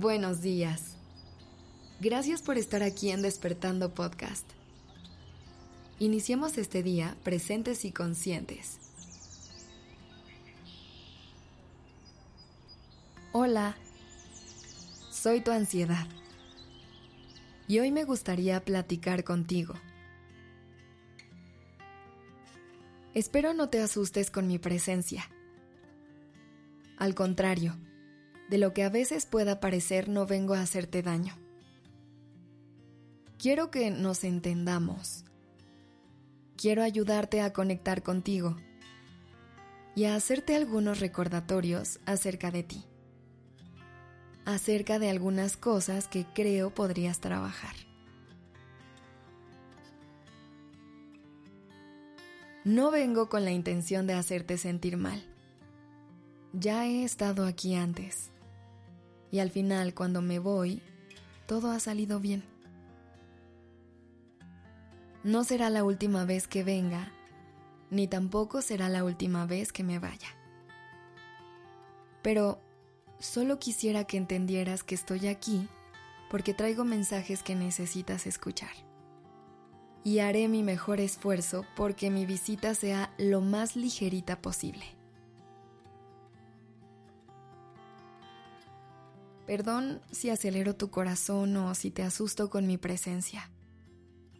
Buenos días. Gracias por estar aquí en Despertando Podcast. Iniciemos este día presentes y conscientes. Hola, soy tu ansiedad. Y hoy me gustaría platicar contigo. Espero no te asustes con mi presencia. Al contrario, de lo que a veces pueda parecer no vengo a hacerte daño. Quiero que nos entendamos. Quiero ayudarte a conectar contigo y a hacerte algunos recordatorios acerca de ti, acerca de algunas cosas que creo podrías trabajar. No vengo con la intención de hacerte sentir mal. Ya he estado aquí antes y al final, cuando me voy, todo ha salido bien. No será la última vez que venga, ni tampoco será la última vez que me vaya. Pero solo quisiera que entendieras que estoy aquí porque traigo mensajes que necesitas escuchar. Y haré mi mejor esfuerzo porque mi visita sea lo más ligerita posible. Perdón si acelero tu corazón o si te asusto con mi presencia,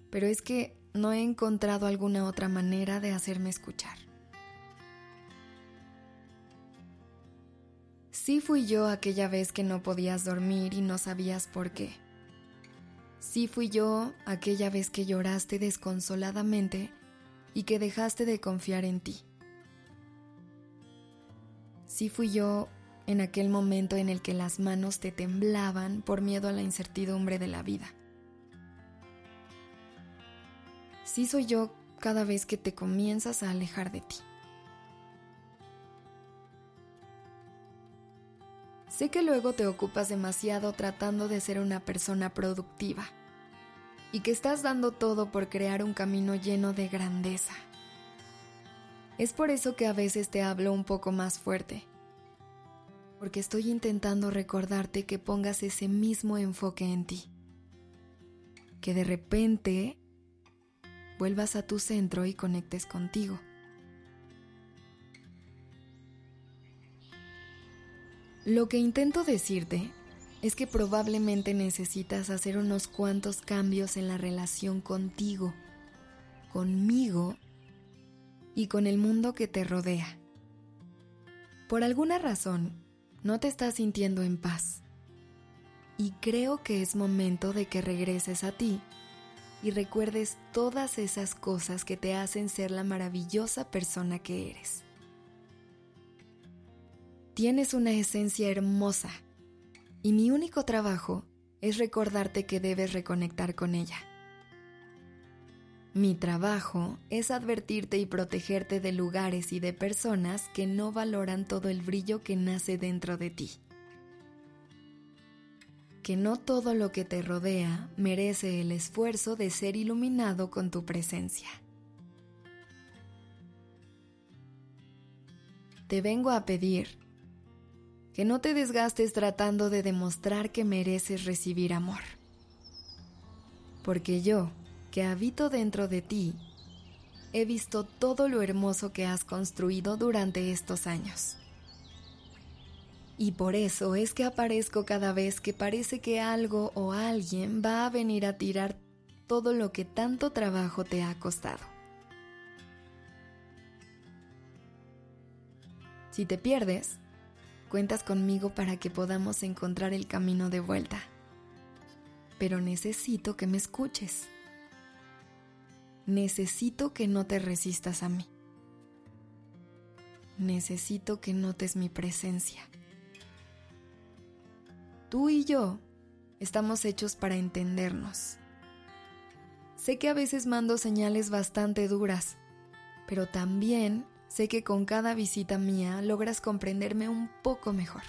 pero es que no he encontrado alguna otra manera de hacerme escuchar. Sí fui yo aquella vez que no podías dormir y no sabías por qué. Sí fui yo aquella vez que lloraste desconsoladamente y que dejaste de confiar en ti. Sí fui yo en aquel momento en el que las manos te temblaban por miedo a la incertidumbre de la vida. Sí soy yo cada vez que te comienzas a alejar de ti. Sé que luego te ocupas demasiado tratando de ser una persona productiva y que estás dando todo por crear un camino lleno de grandeza. Es por eso que a veces te hablo un poco más fuerte porque estoy intentando recordarte que pongas ese mismo enfoque en ti. Que de repente vuelvas a tu centro y conectes contigo. Lo que intento decirte es que probablemente necesitas hacer unos cuantos cambios en la relación contigo, conmigo y con el mundo que te rodea. Por alguna razón, no te estás sintiendo en paz. Y creo que es momento de que regreses a ti y recuerdes todas esas cosas que te hacen ser la maravillosa persona que eres. Tienes una esencia hermosa y mi único trabajo es recordarte que debes reconectar con ella. Mi trabajo es advertirte y protegerte de lugares y de personas que no valoran todo el brillo que nace dentro de ti. Que no todo lo que te rodea merece el esfuerzo de ser iluminado con tu presencia. Te vengo a pedir que no te desgastes tratando de demostrar que mereces recibir amor. Porque yo, que habito dentro de ti, he visto todo lo hermoso que has construido durante estos años. Y por eso es que aparezco cada vez que parece que algo o alguien va a venir a tirar todo lo que tanto trabajo te ha costado. Si te pierdes, cuentas conmigo para que podamos encontrar el camino de vuelta. Pero necesito que me escuches necesito que no te resistas a mí. Necesito que notes mi presencia. Tú y yo estamos hechos para entendernos. Sé que a veces mando señales bastante duras, pero también sé que con cada visita mía logras comprenderme un poco mejor.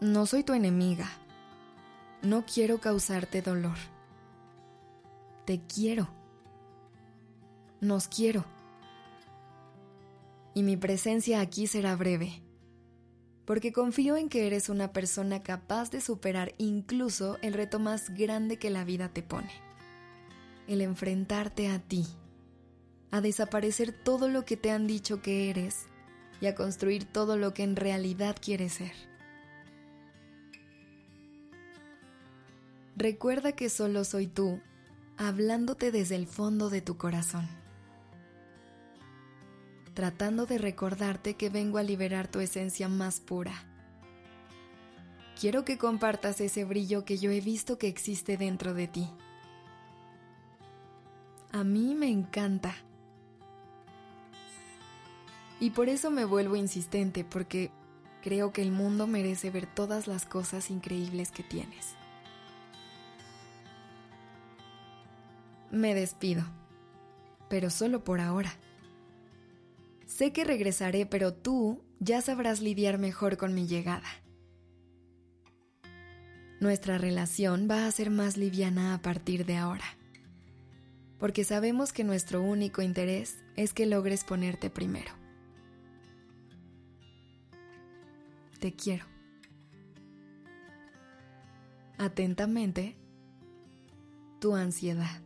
No soy tu enemiga. No quiero causarte dolor te quiero. Nos quiero. Y mi presencia aquí será breve. porque confío en que eres una persona capaz de superar incluso el reto más grande que la vida te pone, el enfrentarte a ti, a desaparecer todo lo que te han dicho que eres y a construir todo lo que en realidad quieres ser. Recuerda que solo soy tú, hablándote desde el fondo de tu corazón, tratando de recordarte que vengo a liberar tu esencia más pura. Quiero que compartas ese brillo que yo he visto que existe dentro de ti. A mí me encanta. Y por eso me vuelvo insistente, porque creo que el mundo merece ver todas las cosas increíbles que tienes. Me despido, pero solo por ahora. Sé que regresaré, pero tú ya sabrás lidiar mejor con mi llegada. Nuestra relación va a ser más liviana a partir de ahora, porque sabemos que nuestro único interés es que logres ponerte primero. Te quiero. Atentamente, tu ansiedad.